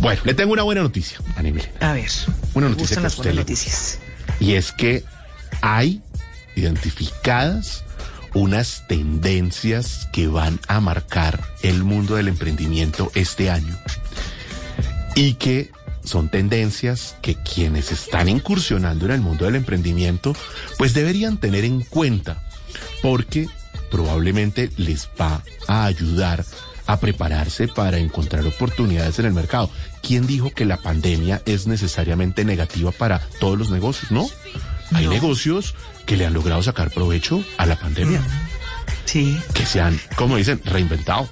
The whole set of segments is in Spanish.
Bueno, le tengo una buena noticia, Ana A ver. Una noticia que las usted buenas le noticias. Y es que hay identificadas unas tendencias que van a marcar el mundo del emprendimiento este año y que son tendencias que quienes están incursionando en el mundo del emprendimiento pues deberían tener en cuenta porque probablemente les va a ayudar a prepararse para encontrar oportunidades en el mercado. ¿Quién dijo que la pandemia es necesariamente negativa para todos los negocios? No. Hay No. negocios que le han logrado sacar provecho a la pandemia, Sí. que se han, como dicen, reinventado.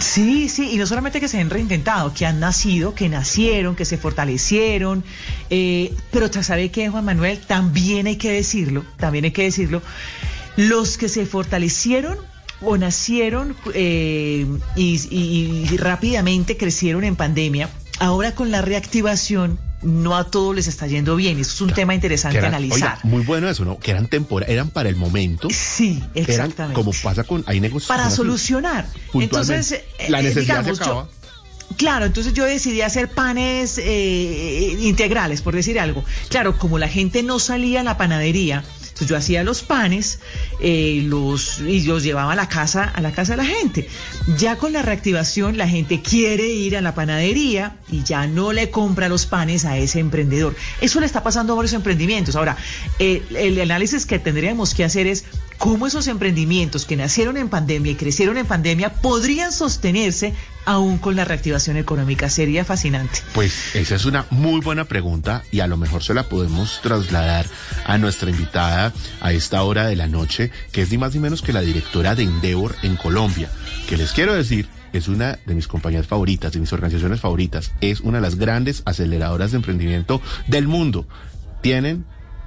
Sí, sí, y no solamente que se han reinventado, que han nacido, que nacieron, que se fortalecieron, eh, pero sabe que Juan Manuel, también hay que decirlo, también hay que decirlo, los que se fortalecieron o nacieron eh, y, y- y rápidamente crecieron en pandemia, ahora con la reactivación no a todos les está yendo bien, eso es un tema interesante eran- analizar. oiga, muy bueno eso, ¿no? Que eran temporales, eran para el momento. Sí, Eran exactamente. como pasa con, hay negocios. para solucionar. Entonces, eh, la eh, necesidad digamos, se yo- acaba. Claro, entonces yo decidí hacer panes eh, integrales, por decir algo. Claro, como la gente no salía a la panadería, entonces yo hacía los panes eh, los, y los llevaba a la casa, a la casa de la gente. Ya con la reactivación, la gente quiere ir a la panadería y ya no le compra los panes a ese emprendedor. Eso le está pasando a varios emprendimientos. Ahora, eh, el análisis que tendríamos que hacer es cómo esos emprendimientos que nacieron en pandemia y crecieron en pandemia podrían sostenerse aún con la reactivación económica. Sería fascinante. Pues esa es una muy buena pregunta y a lo mejor se la podemos trasladar a nuestra invitada a esta hora de la noche, que es ni más ni menos que la directora de Endeavor en Colombia, que les quiero decir es una de mis compañías favoritas, de mis organizaciones favoritas, es una de las grandes aceleradoras de emprendimiento del mundo. Tienen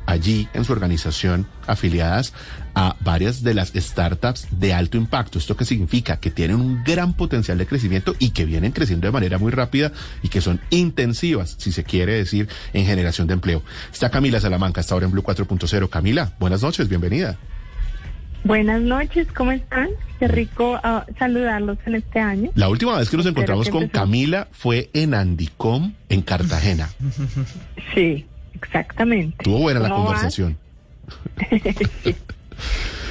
allí en su organización afiliadas a varias de las startups de alto impacto. ¿Esto qué significa? Que tienen un gran potencial de crecimiento y que vienen creciendo de manera muy rápida y que son intensivas, si se quiere decir, en generación de empleo. Está Camila Salamanca, está ahora en Blue 4.0. Camila, buenas noches, bienvenida. Buenas noches, ¿cómo están? Qué rico ah, saludarlos en este año. La última vez que nos Espero encontramos que con. Camila fue en Andicom, en Cartagena. Sí, exactamente. Estuvo buena la ¿Cómo vas?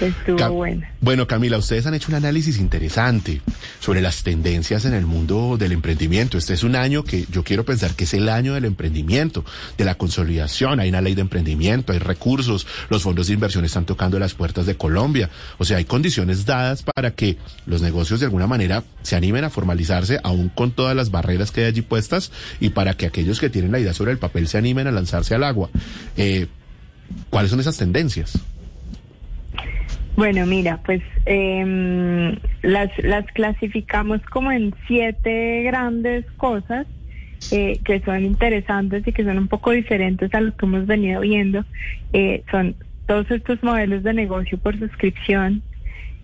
Estuvo buena. Bueno, Camila, ustedes han hecho un análisis interesante sobre las tendencias en el mundo del emprendimiento. Este es un año que yo quiero pensar que es el año del emprendimiento, de la consolidación. Hay una ley de emprendimiento, hay recursos, los fondos de inversión están tocando las puertas de Colombia. O sea, hay condiciones dadas para que los negocios de alguna manera se animen a formalizarse, aún con todas las barreras que hay allí puestas, y para que aquellos que tienen la idea sobre el papel se animen a lanzarse al agua. Eh, ¿Cuáles son esas tendencias? Bueno, mira, pues las, las clasificamos como en siete grandes cosas eh, que son interesantes y que son un poco diferentes a lo que hemos venido viendo. Eh, son todos estos modelos de negocio por suscripción,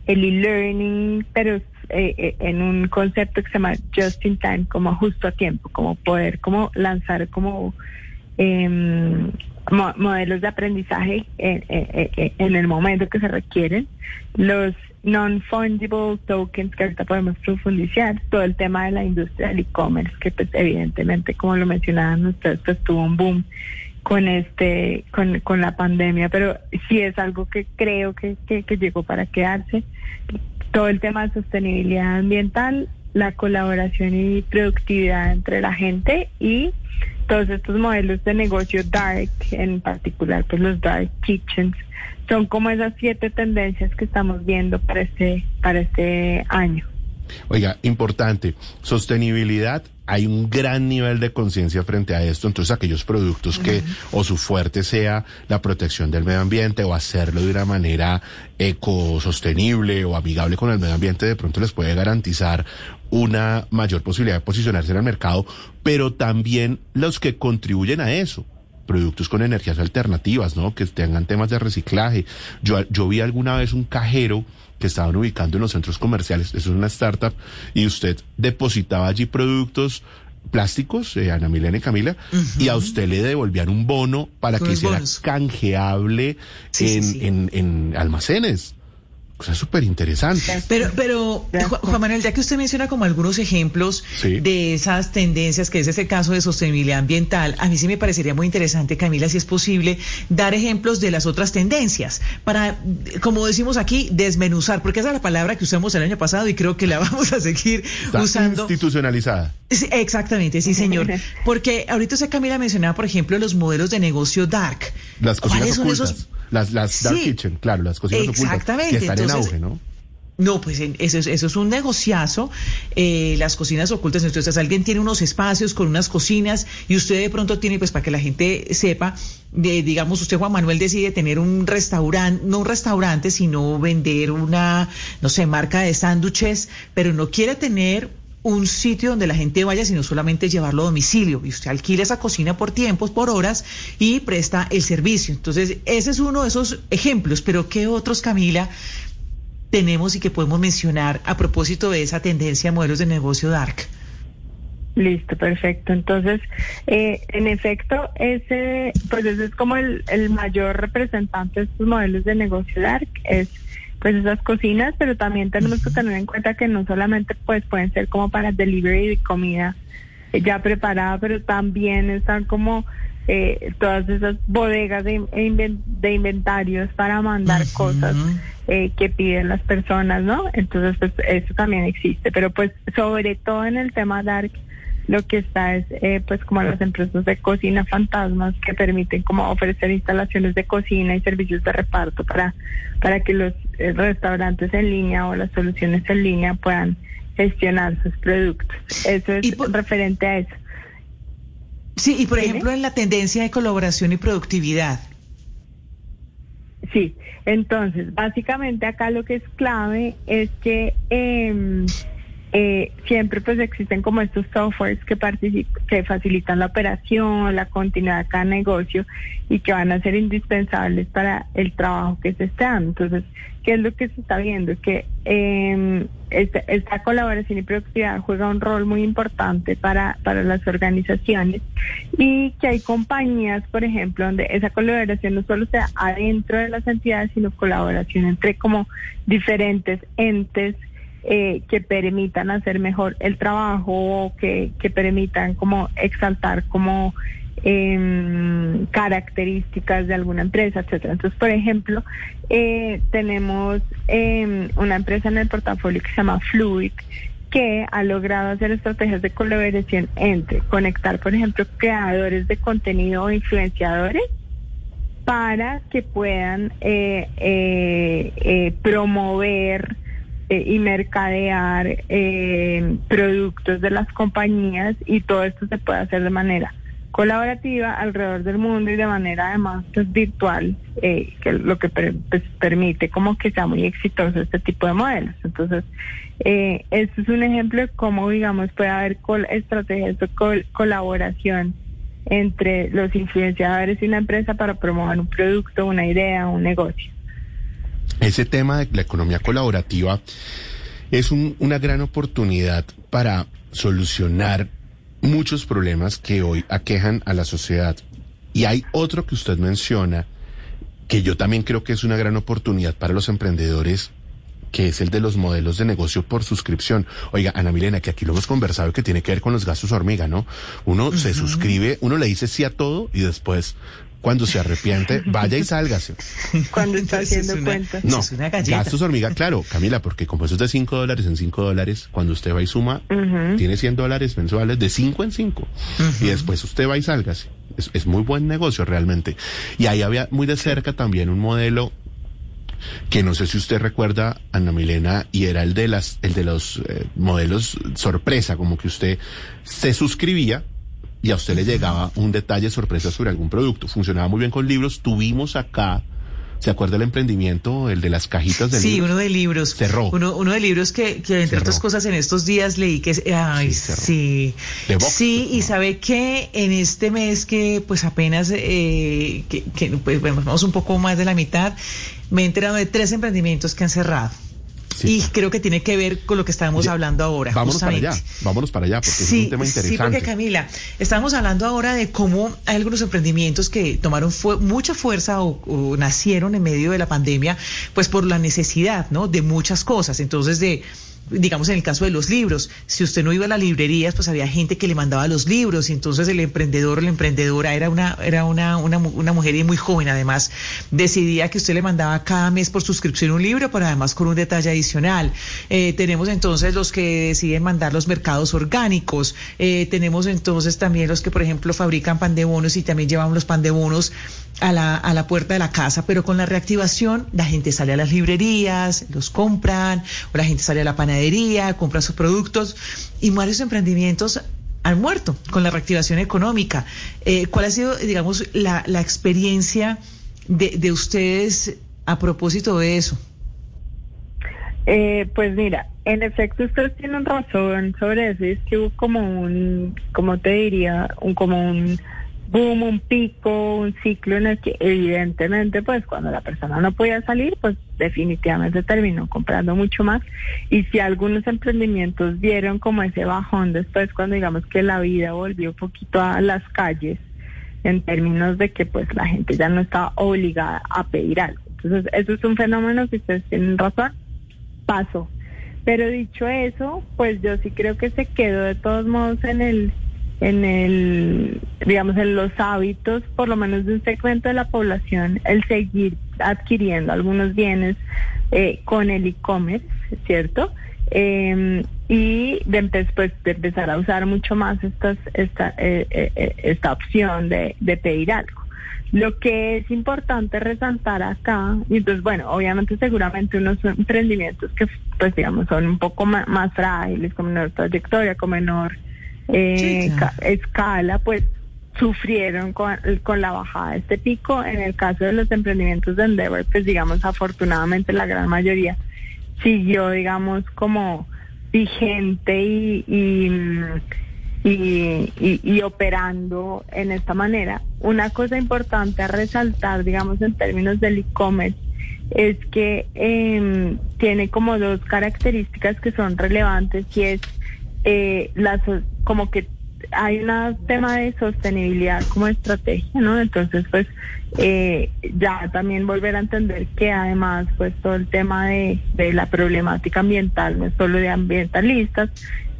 el e-learning, pero eh, eh, en un concepto que se llama just in time, como justo a tiempo, como poder como lanzar como em, mo- modelos de aprendizaje en, el momento que se requieren, los non-fungible tokens que ahorita podemos profundizar, todo el tema de la industria del e-commerce, que pues evidentemente, como lo mencionaban ustedes, pues tuvo un boom con este con, con la pandemia, pero sí es algo que creo que, que llegó para quedarse. Todo el tema de sostenibilidad ambiental, la colaboración y productividad entre la gente y todos estos modelos de negocio dark, en particular pues los dark kitchens, son como esas siete tendencias que estamos viendo para este para este año. Oiga, importante, sostenibilidad, hay un gran nivel de conciencia frente a esto, entonces aquellos productos que o su fuerte sea la protección del medio ambiente o hacerlo de una manera ecosostenible o amigable con el medio ambiente, de pronto les puede garantizar una mayor posibilidad de posicionarse en el mercado, pero también los que contribuyen a eso productos con energías alternativas, ¿no? Que tengan temas de reciclaje. Yo, yo vi alguna vez un cajero que estaban ubicando en los centros comerciales, eso es una startup, y usted depositaba allí productos plásticos, eh, Ana Milena y Camila, y a usted le devolvían un bono para que bonos. canjeable Sí, sí, en, sí. En, en almacenes. Cosas súper interesantes. Pero, pero Juan Manuel, ya que usted menciona como algunos ejemplos de esas tendencias, que es ese caso de sostenibilidad ambiental, a mí sí me parecería muy interesante, Camila, si es posible, dar ejemplos de las otras tendencias para, como decimos aquí, desmenuzar, porque esa es la palabra que usamos el año pasado y creo que la vamos a seguir usando. Institucionalizada. exactamente, sí, señor. Porque ahorita usted, Camila, mencionaba, por ejemplo, los modelos de negocio dark. Las cocinas ocultas. Las, las dark kitchen, claro, las cocinas ocultas. Que están en auge, ¿no? No, pues eso, eso, es un negociazo. Eh, las cocinas ocultas, entonces alguien tiene unos espacios con unas cocinas y usted de pronto tiene, pues para que la gente sepa, de, digamos, usted Juan Manuel decide tener un restaurante, no un restaurante, sino vender una, no sé, marca de sándwiches, pero no quiere tener un sitio donde la gente vaya, sino solamente llevarlo a domicilio. Y usted alquila esa cocina por tiempos, por horas y presta el servicio. Entonces, ese es uno de esos ejemplos. Pero, ¿qué otros, Camila, tenemos y que podemos mencionar a propósito de esa tendencia a modelos de negocio dark? Listo, perfecto. Entonces, eh, en efecto, ese, pues ese es como el, el mayor representante de estos modelos de negocio dark, es pues esas cocinas, pero también tenemos que tener en cuenta que no solamente pues pueden ser como para delivery de comida ya preparada, pero también están como eh, todas esas bodegas de, de inventarios para mandar cosas eh, que piden las personas, ¿no? Entonces, pues eso también existe, pero pues sobre todo en el tema dark, lo que está es eh, pues como las empresas de cocina fantasmas que permiten como ofrecer instalaciones de cocina y servicios de reparto para para que los eh, restaurantes en línea o las soluciones en línea puedan gestionar sus productos. Eso es referente a eso. Sí, y por ejemplo en la tendencia de colaboración y productividad. Sí, entonces básicamente acá lo que es clave es que eh, eh, siempre pues existen como estos softwares que, que facilitan la operación, la continuidad de cada negocio y que van a ser indispensables para el trabajo que se está dando. Entonces, ¿qué es lo que se está viendo? Que eh, esta, colaboración y productividad juega un rol muy importante para, para las organizaciones y que hay compañías, por ejemplo, donde esa colaboración no solo sea adentro de las entidades, sino colaboración entre como diferentes entes eh, que permitan hacer mejor el trabajo, que, que permitan como exaltar como em, características de alguna empresa, etcétera. Entonces, por ejemplo, eh, tenemos em, una empresa en el portafolio que se llama Fluid, que ha logrado hacer estrategias de colaboración entre conectar, por ejemplo, creadores de contenido o influenciadores para que puedan eh, promover eh, y mercadear eh, productos de las compañías y todo esto se puede hacer de manera colaborativa alrededor del mundo y de manera además pues, virtual, eh, que lo que pues, permite como que sea muy exitoso este tipo de modelos. Entonces, eh, este es un ejemplo de cómo, digamos, puede haber estrategias de colaboración entre los influenciadores y una empresa para promover un producto, una idea, un negocio ese tema de la economía colaborativa es una gran oportunidad para solucionar muchos problemas que hoy aquejan a la sociedad. Y hay otro que usted menciona, que yo también creo que es una gran oportunidad para los emprendedores, que es el de los modelos de negocio por suscripción. Oiga, Ana Milena, que aquí lo hemos conversado, que tiene que ver con los gastos hormiga, ¿no? Uno se suscribe, uno le dice sí a todo y después cuando se arrepiente, vaya y sálgase. Cuando está haciendo cuentas. No, gastos hormiga, claro, Camila, porque como eso es de 5 dólares en 5 dólares, cuando usted va y suma, tiene 100 dólares mensuales de 5 en 5. Y después usted va y sálgase. Es, muy buen negocio realmente. Y ahí había muy de cerca también un modelo que no sé si usted recuerda, Ana Milena, y era el de las, el de los eh, modelos sorpresa, como que usted se suscribía y a usted le llegaba un detalle sorpresa sobre algún producto. Funcionaba muy bien con libros. Tuvimos acá ¿Se acuerda el emprendimiento, el de las cajitas de libros? Sí, uno de libros. Cerró. Uno, uno de libros que, que entre otras cosas, en estos días leí que... Ay, sí. Sí, sí y sabe que en este mes que pues apenas, eh, que, que pues, vamos un poco más de la mitad, me he enterado de tres emprendimientos que han cerrado. Y creo que tiene que ver con lo que estábamos hablando ahora. Vámonos para allá, vámonos para allá, porque es un tema interesante. Sí, porque Camila, estábamos hablando ahora de cómo hay algunos emprendimientos que tomaron mucha fuerza o, nacieron en medio de la pandemia, pues por la necesidad, ¿no? De muchas cosas. Entonces, de digamos en el caso de los libros, si usted no iba a las librerías, pues había gente que le mandaba los libros y entonces el emprendedor o la emprendedora era una era una, una, mujer muy joven además, decidía que usted le mandaba cada mes por suscripción un libro, pero además con un detalle adicional. Eh, tenemos entonces los que deciden mandar los mercados orgánicos, eh, tenemos entonces también los que por ejemplo fabrican pan de bonos y también llevan los pan de bonos a la, a la puerta de la casa, pero con la reactivación la gente sale a las librerías, los compran, o la gente sale a la panadería, compra sus productos y varios emprendimientos han muerto con la reactivación económica. Eh, ¿Cuál ha sido, digamos, la, la experiencia de, de, ustedes a propósito de eso? Eh, pues mira, en efecto ustedes tienen razón sobre eso, es que hubo como un, como te diría, un como un boom, un pico, un ciclo en el que evidentemente pues cuando la persona no podía salir pues definitivamente terminó comprando mucho más y si algunos emprendimientos vieron como ese bajón después cuando digamos que la vida volvió un poquito a las calles en términos de que pues la gente ya no estaba obligada a pedir algo. Entonces eso es un fenómeno que ustedes tienen razón, pasó. Pero dicho eso, pues yo sí creo que se quedó de todos modos en el en el, digamos, en los hábitos, por lo menos de un segmento de la población, el seguir adquiriendo algunos bienes eh, con el e-commerce, ¿cierto? Em, y de, pues, de empezar a usar mucho más estas, esta, eh, eh, esta opción de, de pedir algo. Lo que es importante resaltar acá, y entonces, bueno, obviamente seguramente unos emprendimientos que, pues digamos, son un poco más, más frágiles, con menor trayectoria, con menor eh, escala, pues sufrieron con, con, la bajada de este pico. En el caso de los emprendimientos de Endeavor, pues digamos, afortunadamente la gran mayoría siguió, digamos, como vigente y, y, y, operando en esta manera. Una cosa importante a resaltar, digamos, en términos del e-commerce, es que eh, tiene como dos características que son relevantes y es eh, las, como que hay un tema de sostenibilidad como estrategia, ¿no? Entonces, pues eh, ya también volver a entender que además, pues todo el tema de, la problemática ambiental no es solo de ambientalistas,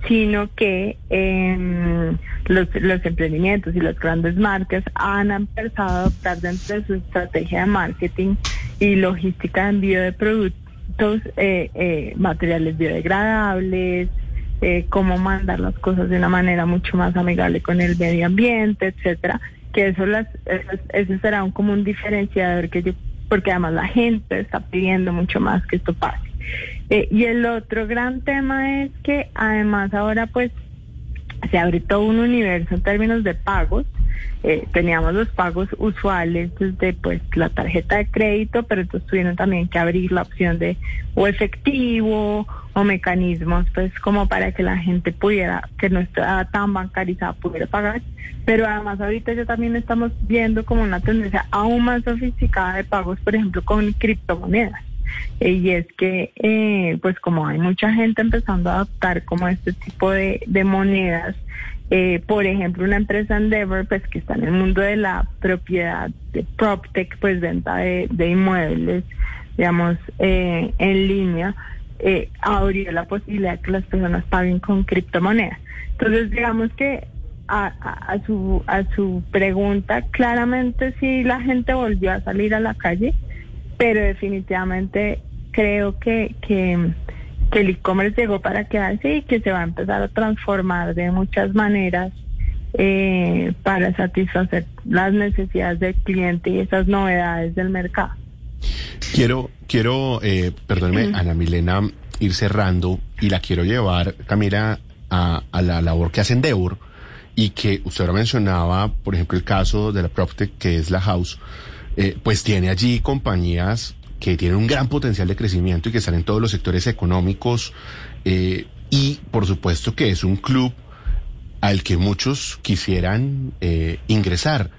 sino que eh, los, los emprendimientos y las grandes marcas han empezado a adoptar dentro de su estrategia de marketing y logística de envío de productos eh, eh, materiales biodegradables, eh, cómo mandar las cosas de una manera mucho más amigable con el medio ambiente, etcétera, que eso las eso, será un, como un diferenciador que yo porque además la gente está pidiendo mucho más que esto pase. Eh, y el otro gran tema es que además ahora pues se abre todo un universo en términos de pagos. Eh, teníamos los pagos usuales desde pues la tarjeta de crédito, pero entonces tuvieron también que abrir la opción de o efectivo o mecanismos pues como para que la gente pudiera, que no estaba tan bancarizada, pudiera pagar. Pero además ahorita ya también estamos viendo como una tendencia aún más sofisticada de pagos, por ejemplo, con criptomonedas. Eh, y es que eh, pues como hay mucha gente empezando a adoptar como este tipo de monedas, eh, por ejemplo, una empresa Endeavor, pues que está en el mundo de la propiedad de PropTech, pues venta de, inmuebles, digamos, en línea, eh, abrió la posibilidad que las personas paguen con criptomonedas. Entonces, digamos que a, a, su, a su pregunta, claramente sí la gente volvió a salir a la calle, pero definitivamente creo que, que, que el e-commerce llegó para quedarse y que se va a empezar a transformar de muchas maneras eh, para satisfacer las necesidades del cliente y esas novedades del mercado. Quiero, quiero, eh, perdóneme, Ana Milena, ir cerrando y la quiero llevar, Camila, a, la labor que hacen Deur y que usted ahora mencionaba, por ejemplo, el caso de la PropTech, que es la House, eh, pues tiene allí compañías que tienen un gran potencial de crecimiento y que están en todos los sectores económicos eh, y, por supuesto, que es un club al que muchos quisieran eh, ingresar.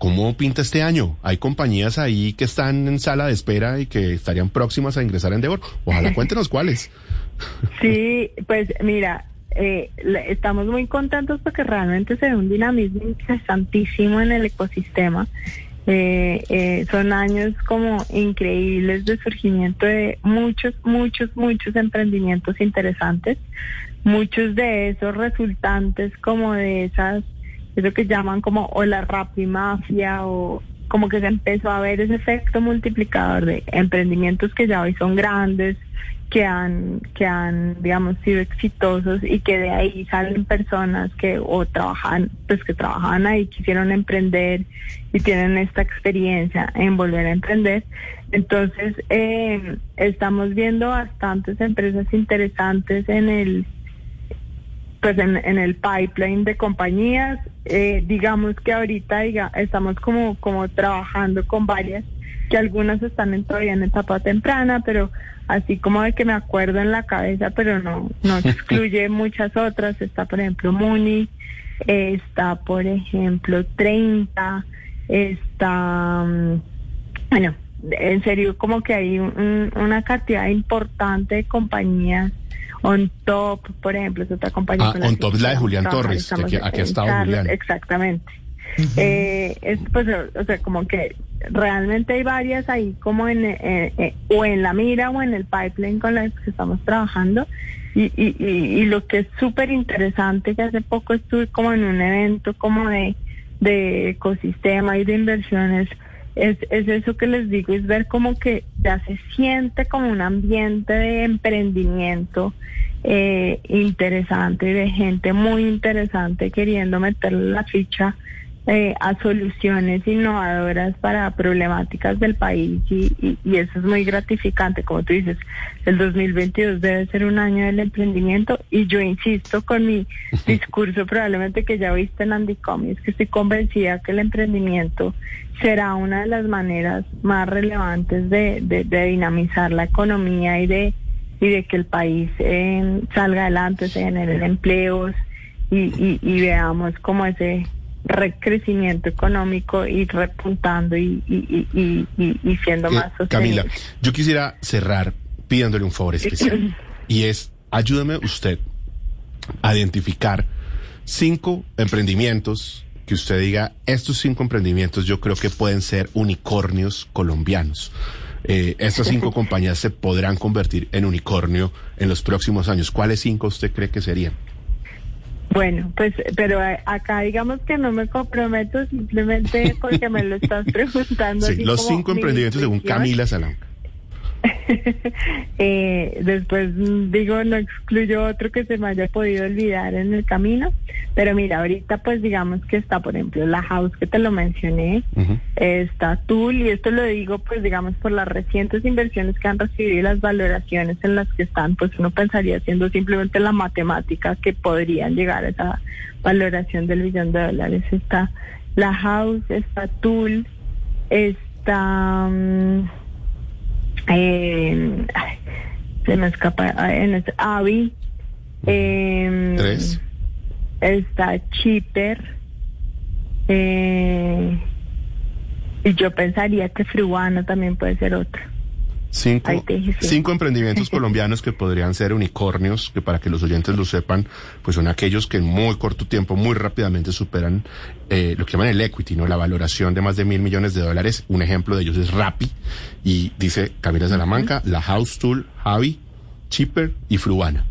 ¿cómo pinta este año? Hay compañías ahí que están en sala de espera y que estarían próximas a ingresar en Devor. Ojalá cuéntenos cuáles. Sí, pues mira, eh, estamos muy contentos porque realmente se ve un dinamismo interesantísimo en el ecosistema. Eh, eh, son años como increíbles de surgimiento de muchos, muchos, muchos emprendimientos interesantes. Muchos de esos resultantes como de esas, eso que llaman como o la rapimafia o como que se empezó a ver ese efecto multiplicador de emprendimientos que ya hoy son grandes, que han, que han, digamos, sido exitosos y que de ahí salen personas que o trabajan, pues que trabajan ahí, quisieron emprender y tienen esta experiencia en volver a emprender. Entonces, eh, estamos viendo bastantes empresas interesantes en el pues en, en el pipeline de compañías. Eh, digamos que ahorita diga, estamos como, como trabajando con varias, que algunas están en, todavía en etapa temprana, pero así como de que me acuerdo en la cabeza, pero no, no excluye muchas otras. Está, por ejemplo, Muni, está, por ejemplo, 30, está, mm, bueno, en serio, como que hay una cantidad importante de compañías on Top, por ejemplo, es otra compañía. Ah, On Top la de Julián Torres, aquí, ha estado Julián. Exactamente. Eh, es, pues, o sea, como que realmente hay varias ahí como en, eh, eh, o en la mira o en el pipeline con las que estamos trabajando. Y, y, lo que es súper interesante, que hace poco estuve como en un evento como de, de ecosistema y de inversiones, es, es eso que les digo, es ver como que ya se siente como un ambiente de emprendimiento eh, interesante y de gente muy interesante queriendo meterle la ficha eh, a soluciones innovadoras para problemáticas del país y, y, eso es muy gratificante. Como tú dices, el 2022 debe ser un año del emprendimiento y yo insisto con mi discurso probablemente que ya viste en Andicom, es que estoy convencida que el emprendimiento será una de las maneras más relevantes de, de, dinamizar la economía y de, y de que el país eh, salga adelante, se generen empleos y, y, y veamos como ese recrecimiento económico y repuntando y, y, y siendo eh, más sostenible. Camila, yo quisiera cerrar pidiéndole un favor especial y es ayúdame usted a identificar cinco emprendimientos que usted diga, estos cinco emprendimientos yo creo que pueden ser unicornios colombianos. Eh, estas cinco compañías se podrán convertir en unicornio en los próximos años. ¿Cuáles cinco usted cree que serían? Bueno, pues, pero acá digamos que no me comprometo simplemente porque me lo estás preguntando. Sí, los cinco emprendimientos según Camila Salón. eh, después digo, no excluyo otro que se me haya podido olvidar en el camino, pero mira, ahorita pues digamos que está, por ejemplo, la house que te lo mencioné, está Tool, y esto lo digo pues digamos por las recientes inversiones que han recibido y las valoraciones en las que están, pues uno pensaría haciendo simplemente la matemática que podrían llegar a esa valoración del billón de dólares. Está la house, está Tool, está... Mm, eh, se me escapa en este, Avi eh, tres. está Chipper eh, y yo pensaría que Fruano también puede ser otro Cinco, cinco emprendimientos colombianos que podrían ser unicornios, que para que los oyentes lo sepan, pues son aquellos que en muy corto tiempo, muy rápidamente superan eh, lo que llaman el equity, ¿no? La valoración de más de mil millones de dólares. Un ejemplo de ellos es Rappi, y dice Camila Salamanca, La House Tool, Javi, Chipper y Fruana.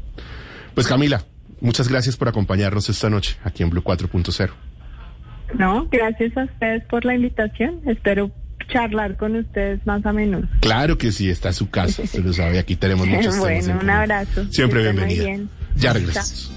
Pues Camila, muchas gracias por acompañarnos esta noche aquí en Blue 4.0. No, gracias a ustedes por la invitación. Espero charlar con ustedes más a menudo. Claro que sí, está en su casa, se lo sabe, aquí tenemos muchos bueno, un abrazo. Siempre bienvenida. Ya regresamos.